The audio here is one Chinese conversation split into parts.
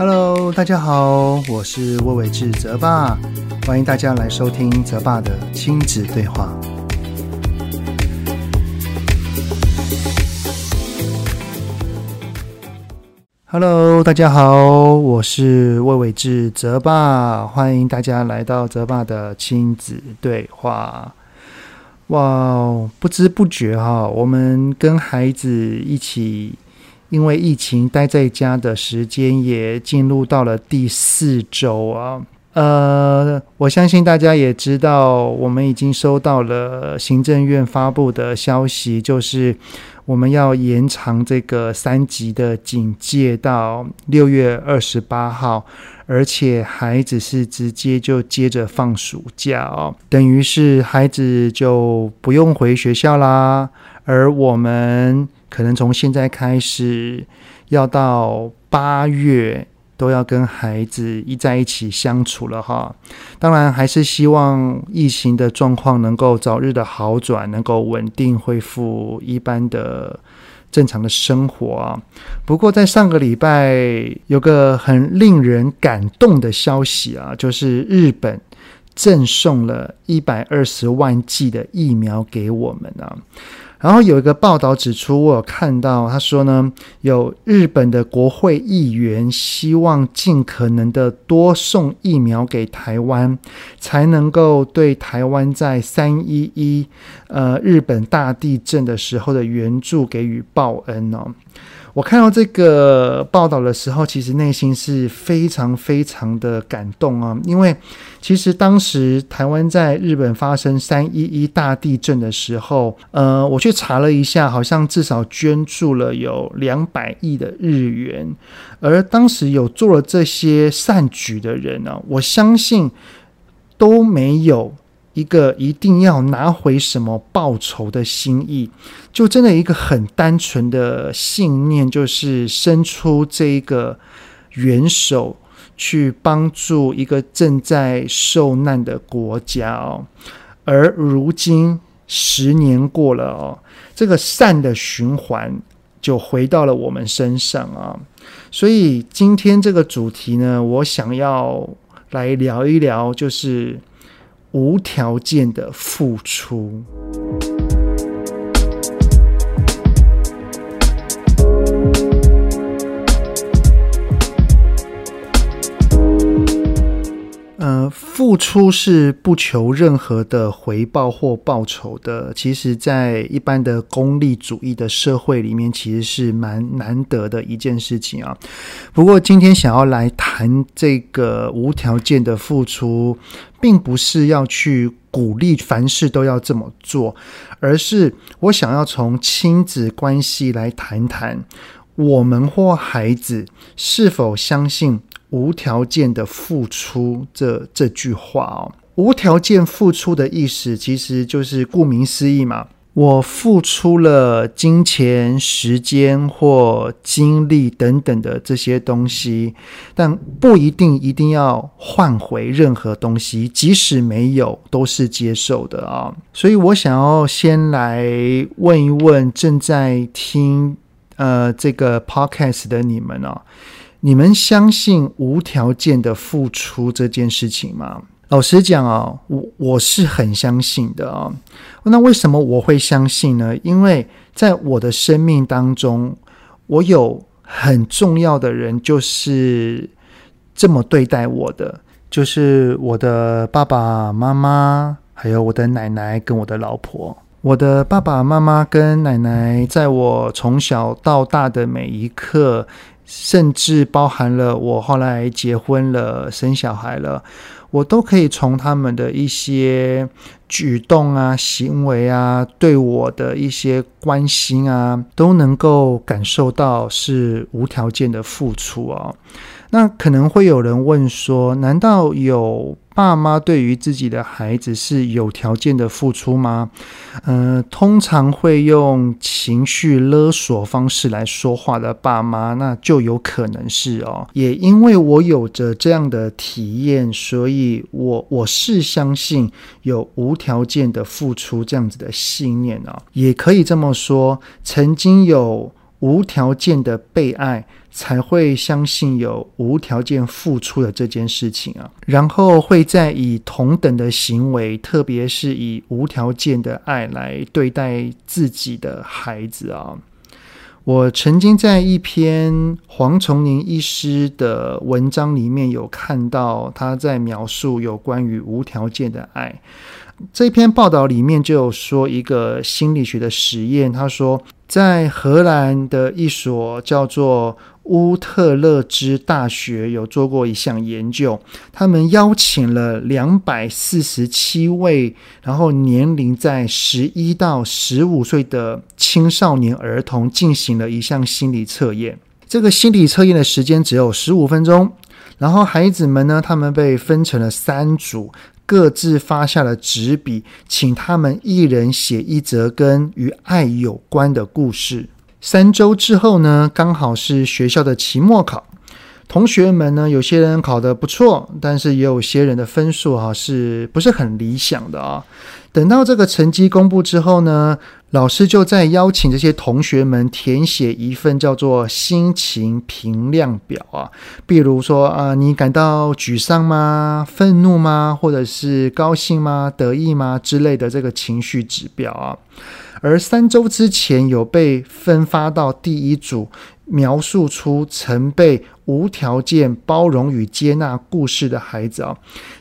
Hello，大家好，我是魏伟志泽爸，欢迎大家来收听泽爸的亲子对话。Hello，大家好，我是魏伟志泽爸，欢迎大家来到泽爸的亲子对话。哇，不知不觉哈，我们跟孩子一起因为疫情待在家的时间也进入到了第四周啊。呃，我相信大家也知道，我们已经收到了行政院发布的消息，就是。我们要延长这个三级的警戒到六月二十八号，而且孩子是直接就接着放暑假哦，等于是孩子就不用回学校啦，而我们可能从现在开始要到八月。都要跟孩子一在一起相处了哈，当然还是希望疫情的状况能够早日的好转，能够稳定恢复一般的正常的生活啊。不过在上个礼拜有个很令人感动的消息啊，就是日本赠送了一百二十万剂的疫苗给我们啊。然后有一个报道指出，我有看到他说呢，有日本的国会议员希望尽可能的多送疫苗给台湾，才能够对台湾在三一一呃日本大地震的时候的援助给予报恩哦。我看到这个报道的时候，其实内心是非常非常的感动啊！因为其实当时台湾在日本发生三一一大地震的时候，呃，我去查了一下，好像至少捐助了有两百亿的日元。而当时有做了这些善举的人呢，我相信都没有。一个一定要拿回什么报酬的心意，就真的一个很单纯的信念，就是伸出这一个援手去帮助一个正在受难的国家哦。而如今十年过了哦，这个善的循环就回到了我们身上啊。所以今天这个主题呢，我想要来聊一聊，就是。无条件的付出。付出是不求任何的回报或报酬的。其实，在一般的功利主义的社会里面，其实是蛮难得的一件事情啊。不过，今天想要来谈这个无条件的付出，并不是要去鼓励凡事都要这么做，而是我想要从亲子关系来谈谈，我们或孩子是否相信。无条件的付出这这句话哦，无条件付出的意思其实就是顾名思义嘛，我付出了金钱、时间或精力等等的这些东西，但不一定一定要换回任何东西，即使没有都是接受的啊。所以我想要先来问一问正在听呃这个 podcast 的你们哦。你们相信无条件的付出这件事情吗？老实讲啊，我我是很相信的啊。那为什么我会相信呢？因为在我的生命当中，我有很重要的人就是这么对待我的，就是我的爸爸妈妈，还有我的奶奶跟我的老婆。我的爸爸妈妈跟奶奶，在我从小到大的每一刻。甚至包含了我后来结婚了、生小孩了，我都可以从他们的一些举动啊、行为啊、对我的一些关心啊，都能够感受到是无条件的付出哦。那可能会有人问说：难道有爸妈对于自己的孩子是有条件的付出吗？呃，通常会用情绪勒索方式来说话的爸妈，那就有可能是哦。也因为我有着这样的体验，所以我我是相信有无条件的付出这样子的信念哦。也可以这么说，曾经有无条件的被爱。才会相信有无条件付出的这件事情啊，然后会再以同等的行为，特别是以无条件的爱来对待自己的孩子啊。我曾经在一篇黄崇宁医师的文章里面有看到他在描述有关于无条件的爱。这篇报道里面就有说一个心理学的实验，他说在荷兰的一所叫做乌特勒支大学有做过一项研究，他们邀请了两百四十七位，然后年龄在十一到十五岁的青少年儿童进行了一项心理测验。这个心理测验的时间只有十五分钟，然后孩子们呢，他们被分成了三组。各自发下了纸笔，请他们一人写一则跟与爱有关的故事。三周之后呢，刚好是学校的期末考。同学们呢，有些人考得不错，但是也有些人的分数哈，是不是很理想的啊？等到这个成绩公布之后呢，老师就在邀请这些同学们填写一份叫做心情评量表啊，比如说啊，你感到沮丧吗？愤怒吗？或者是高兴吗？得意吗？之类的这个情绪指标啊。而三周之前有被分发到第一组，描述出曾被无条件包容与接纳故事的孩子啊。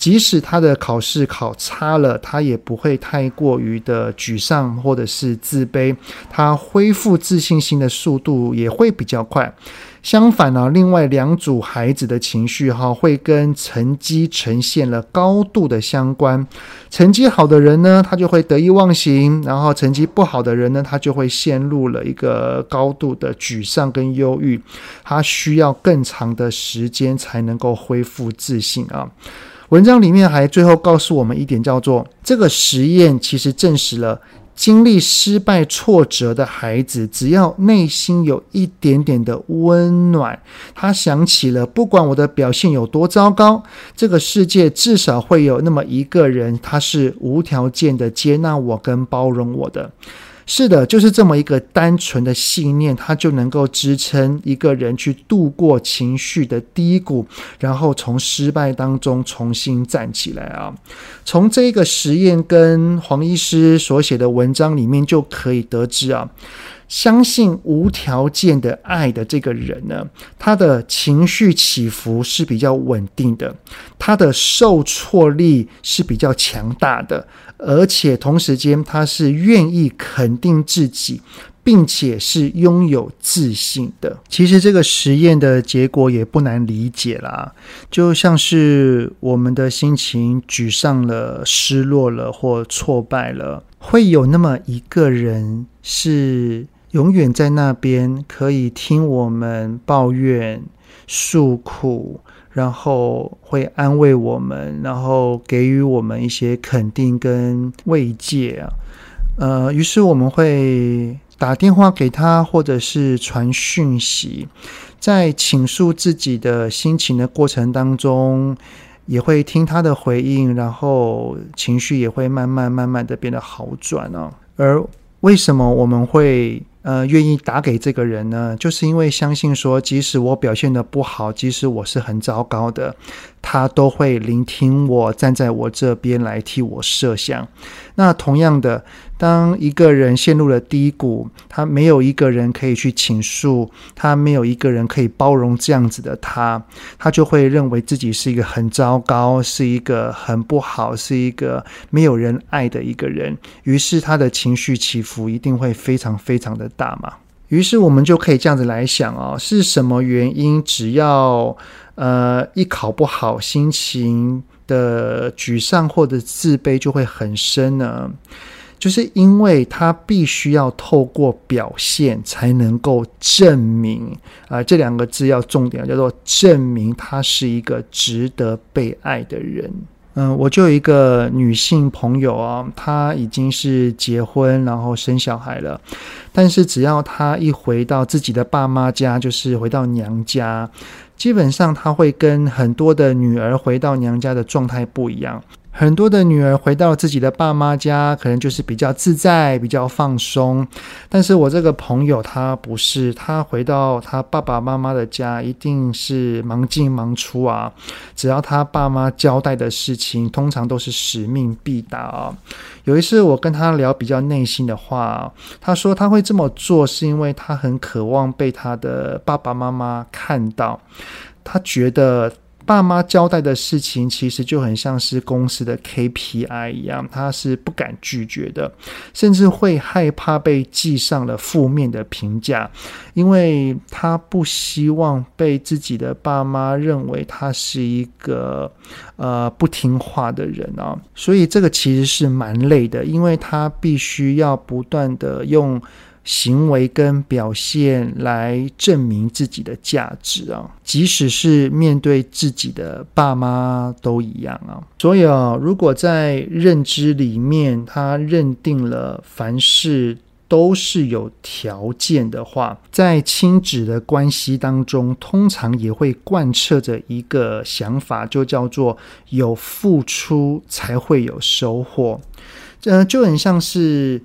即使他的考试考差了，他也不会太过于的沮丧或者是自卑，他恢复自信心的速度也会比较快。相反呢，另外两组孩子的情绪哈会跟成绩呈现了高度的相关。成绩好的人呢，他就会得意忘形；然后成绩不好的人呢，他就会陷入了一个高度的沮丧跟忧郁，他需要更长的时间才能够恢复自信啊。文章里面还最后告诉我们一点，叫做这个实验其实证实了，经历失败挫折的孩子，只要内心有一点点的温暖，他想起了，不管我的表现有多糟糕，这个世界至少会有那么一个人，他是无条件的接纳我跟包容我的。是的，就是这么一个单纯的信念，它就能够支撑一个人去度过情绪的低谷，然后从失败当中重新站起来啊！从这个实验跟黄医师所写的文章里面就可以得知啊。相信无条件的爱的这个人呢，他的情绪起伏是比较稳定的，他的受挫力是比较强大的，而且同时间他是愿意肯定自己，并且是拥有自信的。其实这个实验的结果也不难理解啦，就像是我们的心情沮丧了、失落了或挫败了，会有那么一个人是。永远在那边，可以听我们抱怨、诉苦，然后会安慰我们，然后给予我们一些肯定跟慰藉啊。呃，于是我们会打电话给他，或者是传讯息，在倾诉自己的心情的过程当中，也会听他的回应，然后情绪也会慢慢慢慢的变得好转啊。而为什么我们会？呃，愿意打给这个人呢，就是因为相信说，即使我表现的不好，即使我是很糟糕的，他都会聆听我，站在我这边来替我设想。那同样的，当一个人陷入了低谷，他没有一个人可以去倾诉，他没有一个人可以包容这样子的他，他就会认为自己是一个很糟糕，是一个很不好，是一个没有人爱的一个人。于是他的情绪起伏一定会非常非常的大嘛。于是我们就可以这样子来想哦，是什么原因？只要呃一考不好，心情的沮丧或者自卑就会很深呢？就是因为他必须要透过表现才能够证明啊、这两个字要重点叫做证明他是一个值得被爱的人。嗯，我就有一个女性朋友啊，她已经是结婚然后生小孩了，但是只要她一回到自己的爸妈家，就是回到娘家。基本上她会跟很多的女儿回到娘家的状态不一样。很多的女儿回到自己的爸妈家，可能就是比较自在、比较放松。但是我这个朋友他不是，他回到他爸爸妈妈的家，一定是忙进忙出啊。只要他爸妈交代的事情，通常都是使命必达啊。有一次我跟他聊比较内心的话，他说他会这么做是因为他很渴望被他的爸爸妈妈看到，他觉得。爸妈交代的事情，其实就很像是公司的 KPI 一样，他是不敢拒绝的，甚至会害怕被记上了负面的评价，因为他不希望被自己的爸妈认为他是一个呃不听话的人啊，所以这个其实是蛮累的，因为他必须要不断的用。行为跟表现来证明自己的价值啊，即使是面对自己的爸妈都一样啊。所以啊，如果在认知里面他认定了凡事都是有条件的话，在亲子的关系当中，通常也会贯彻着一个想法，就叫做有付出才会有收获。呃，就很像是。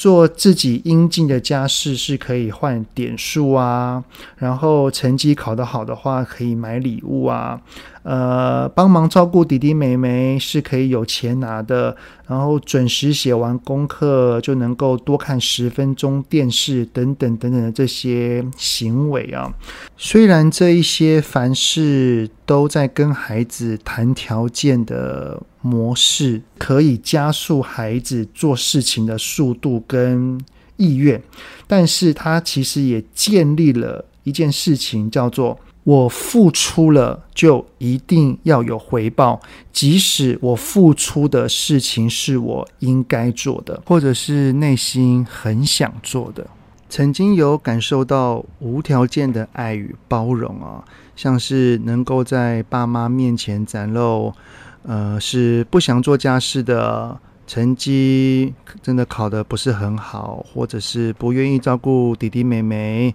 做自己应尽的家事是可以换点数啊，然后成绩考得好的话可以买礼物啊。呃，帮忙照顾弟弟妹妹是可以有钱拿的，然后准时写完功课就能够多看十分钟电视，等等等等的这些行为啊。虽然这一些凡事都在跟孩子谈条件的模式，可以加速孩子做事情的速度跟意愿，但是它其实也建立了一件事情，叫做。我付出了，就一定要有回报，即使我付出的事情是我应该做的，或者是内心很想做的。曾经有感受到无条件的爱与包容啊，像是能够在爸妈面前展露，呃，是不想做家事的，成绩真的考得不是很好，或者是不愿意照顾弟弟妹妹。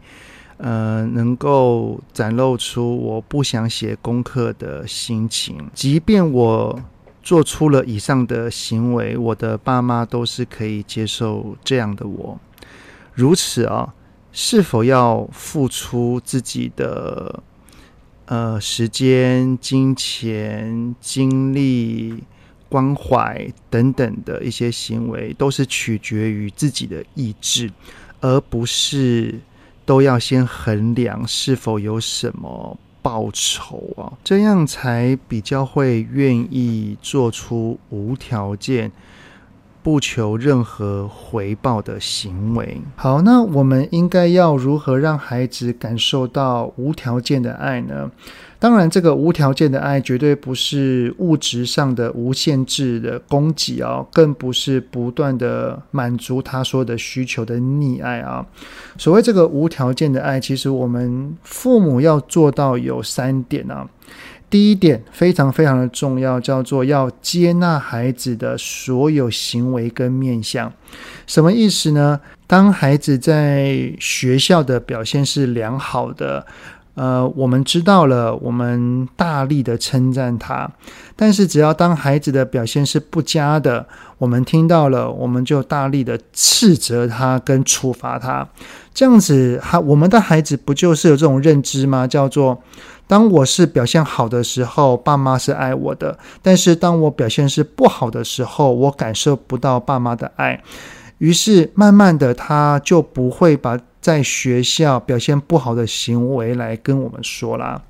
呃，能够展露出我不想写功课的心情，即便我做出了以上的行为，我的爸妈都是可以接受这样的我。如此啊，是否要付出自己的呃时间、金钱、精力、关怀等等的一些行为，都是取决于自己的意志，而不是。都要先衡量是否有什么报酬啊，这样才比较会愿意做出无条件、不求任何回报的行为。好，那我们应该要如何让孩子感受到无条件的爱呢？当然，这个无条件的爱绝对不是物质上的无限制的供给啊，更不是不断的满足他说的需求的溺爱啊。所谓这个无条件的爱，其实我们父母要做到有三点啊。第一点非常非常的重要，叫做要接纳孩子的所有行为跟面向。什么意思呢？当孩子在学校的表现是良好的。呃，我们知道了，我们大力的称赞他。但是，只要当孩子的表现是不佳的，我们听到了，我们就大力的斥责他跟处罚他。这样子，哈，我们的孩子不就是有这种认知吗？叫做，当我是表现好的时候，爸妈是爱我的；但是，当我表现是不好的时候，我感受不到爸妈的爱。于是，慢慢的，他就不会把。在学校表现不好的行为来跟我们说啦。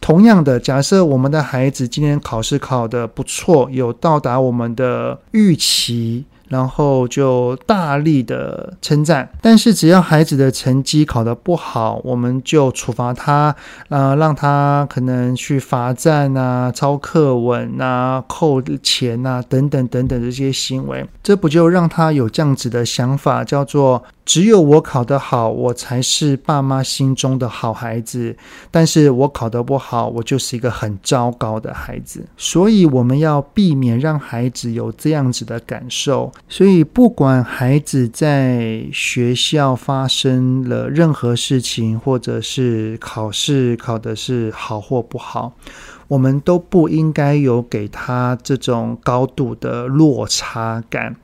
同样的，假设我们的孩子今天考试考得不错，有到达我们的预期。然后就大力的称赞，但是只要孩子的成绩考得不好，我们就处罚他，呃，让他可能去罚站啊、抄课文啊、扣钱啊等等等等这些行为，这不就让他有这样子的想法，叫做只有我考得好，我才是爸妈心中的好孩子，但是我考得不好，我就是一个很糟糕的孩子。所以我们要避免让孩子有这样子的感受。所以，不管孩子在学校发生了任何事情，或者是考试考的是好或不好，我们都不应该有给他这种高度的落差感。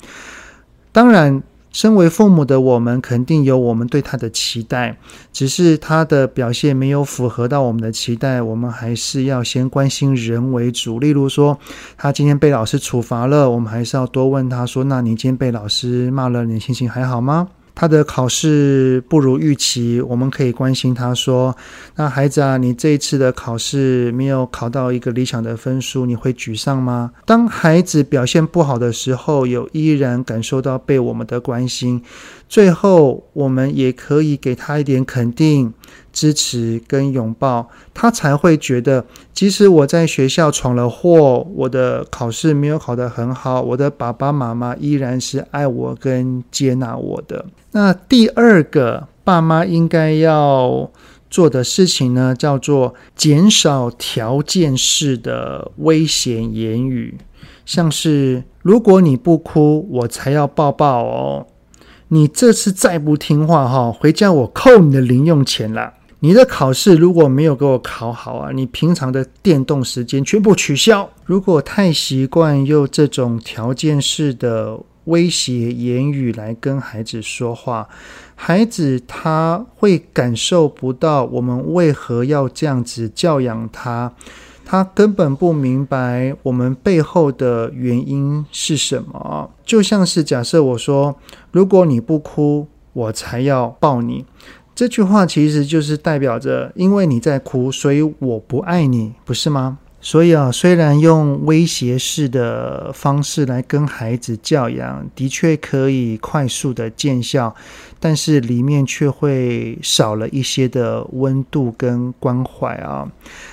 当然。身为父母的我们，肯定有我们对他的期待，只是他的表现没有符合到我们的期待，我们还是要先关心人为主。例如说，他今天被老师处罚了，我们还是要多问他说：“那你今天被老师骂了，你心情还好吗？”他的考试不如预期，我们可以关心他说：“那孩子啊，你这一次的考试没有考到一个理想的分数，你会沮丧吗？”当孩子表现不好的时候，有依然感受到被我们的关心。最后，我们也可以给他一点肯定、支持跟拥抱，他才会觉得，即使我在学校闯了祸，我的考试没有考得很好，我的爸爸妈妈依然是爱我跟接纳我的。那第二个，爸妈应该要做的事情呢，叫做减少条件式的危险言语，像是“如果你不哭，我才要抱抱哦”。你这次再不听话哈，回家我扣你的零用钱啦！你的考试如果没有给我考好啊，你平常的电动时间全部取消。如果太习惯用这种条件式的威胁言语来跟孩子说话，孩子他会感受不到我们为何要这样子教养他。他根本不明白我们背后的原因是什么。就像是假设我说：“如果你不哭，我才要抱你。”这句话其实就是代表着，因为你在哭，所以我不爱你，不是吗？所以啊，虽然用威胁式的方式来跟孩子教养，的确可以快速的见效，但是里面却会少了一些的温度跟关怀啊，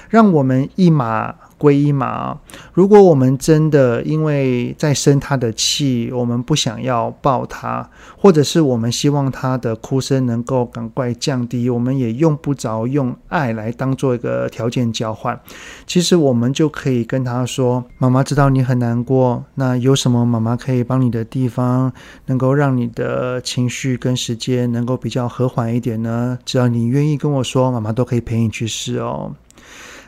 让我们一马码归一码。如果我们真的因为在生他的气，我们不想要抱他，或者是我们希望他的哭声能够赶快降低，我们也用不着用爱来当做一个条件交换。其实我们就可以跟他说：“妈妈知道你很难过，那有什么妈妈可以帮你的地方，能够让你的情绪跟时间能够比较和缓一点呢？只要你愿意跟我说，妈妈都可以陪你去试哦。”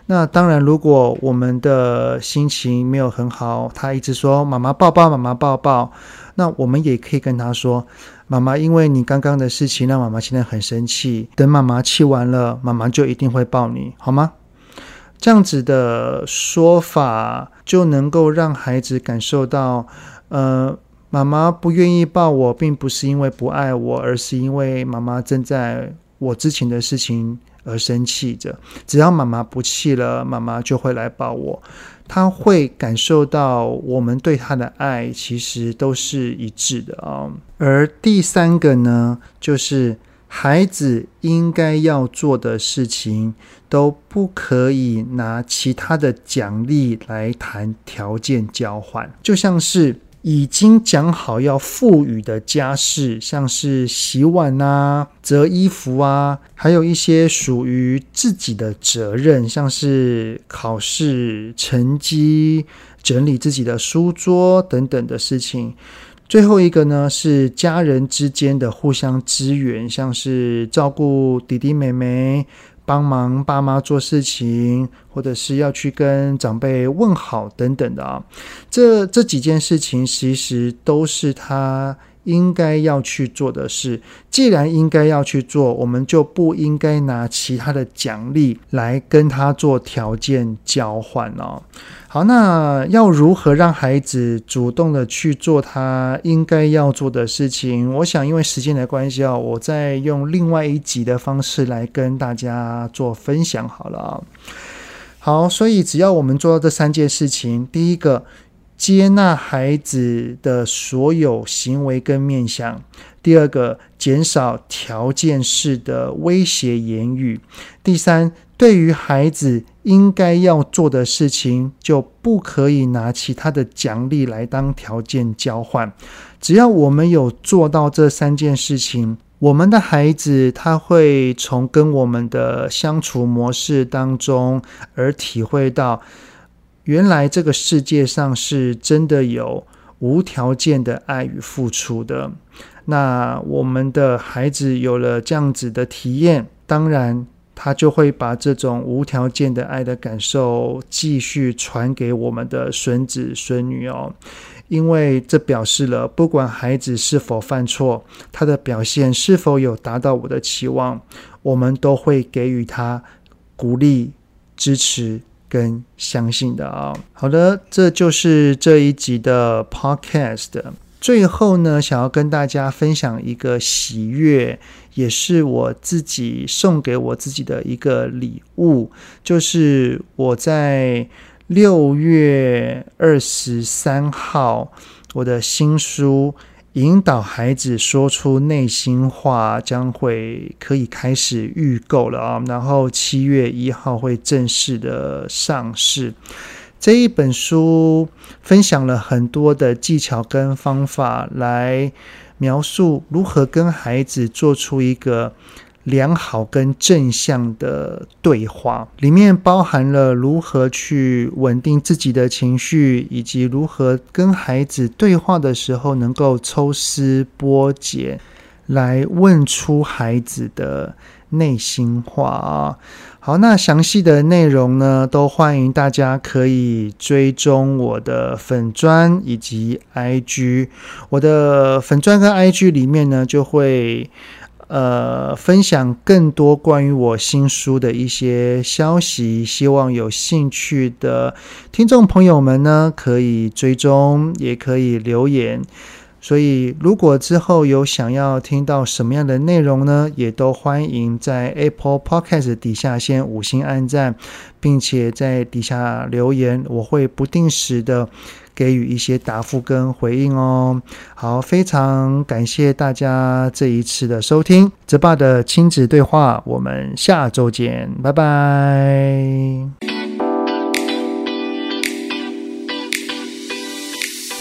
那当然，如果我们的心情没有很好，他一直说“妈妈抱抱，妈妈抱抱”，那我们也可以跟他说：“妈妈，因为你刚刚的事情让妈妈现在很生气，等妈妈气完了，妈妈就一定会抱你，好吗？”这样子的说法就能够让孩子感受到，呃，妈妈不愿意抱我，并不是因为不爱我，而是因为妈妈正在我之前的事情。而生气着，只要妈妈不气了，妈妈就会来抱我。他会感受到我们对他的爱，其实都是一致的啊。而第三个呢，就是孩子应该要做的事情，都不可以拿其他的奖励来谈条件交换，就像是。已经讲好要赋予的家事，像是洗碗啊、折衣服啊，还有一些属于自己的责任，像是考试成绩、整理自己的书桌等等的事情。最后一个呢，是家人之间的互相支援，像是照顾弟弟妹妹。帮忙爸妈做事情，或者是要去跟长辈问好等等的啊，这这几件事情其实都是他应该要去做的事。既然应该要去做，我们就不应该拿其他的奖励来跟他做条件交换哦。好，那要如何让孩子主动的去做他应该要做的事情？我想，因为时间的关系啊，我再用另外一集的方式来跟大家做分享好了。好，所以只要我们做到这三件事情，第一个，接纳孩子的所有行为跟面向；第二个，减少条件式的威胁言语；第三，对于孩子。应该要做的事情，就不可以拿其他的奖励来当条件交换。只要我们有做到这三件事情，我们的孩子他会从跟我们的相处模式当中而体会到，原来这个世界上是真的有无条件的爱与付出的。那我们的孩子有了这样子的体验，当然。他就会把这种无条件的爱的感受继续传给我们的孙子孙女哦。因为这表示了，不管孩子是否犯错，他的表现是否有达到我的期望，我们都会给予他鼓励、支持跟相信的啊。好的，这就是这一集的 Podcast。最后呢，想要跟大家分享一个喜悦，也是我自己送给我自己的一个礼物，就是我在。六月二十三号，我的新书《引导孩子说出内心话》将会可以开始预购了啊！然后七月一号会正式的上市。这一本书分享了很多的技巧跟方法，来描述如何跟孩子做出一个。良好跟正向的对话，里面包含了如何去稳定自己的情绪，以及如何跟孩子对话的时候能够抽丝剥茧，来问出孩子的内心话啊。好，那详细的内容呢，都欢迎大家可以追踪我的粉专以及 IG。我的粉专跟 IG 里面呢，就会。呃，分享更多关于我新书的一些消息，希望有兴趣的听众朋友们呢，可以追踪，也可以留言。所以，如果之后有想要听到什么样的内容呢，也都欢迎在 Apple Podcast 底下先五星按赞，并且在底下留言，我会不定时的。给予一些答复跟回应哦。好，非常感谢大家这一次的收听，泽爸的亲子对话，我们下周见，拜拜。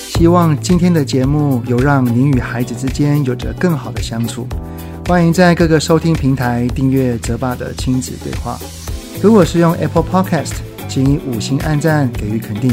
希望今天的节目有让您与孩子之间有着更好的相处。欢迎在各个收听平台订阅泽爸的亲子对话。如果是用 Apple Podcast，请以五星按赞给予肯定。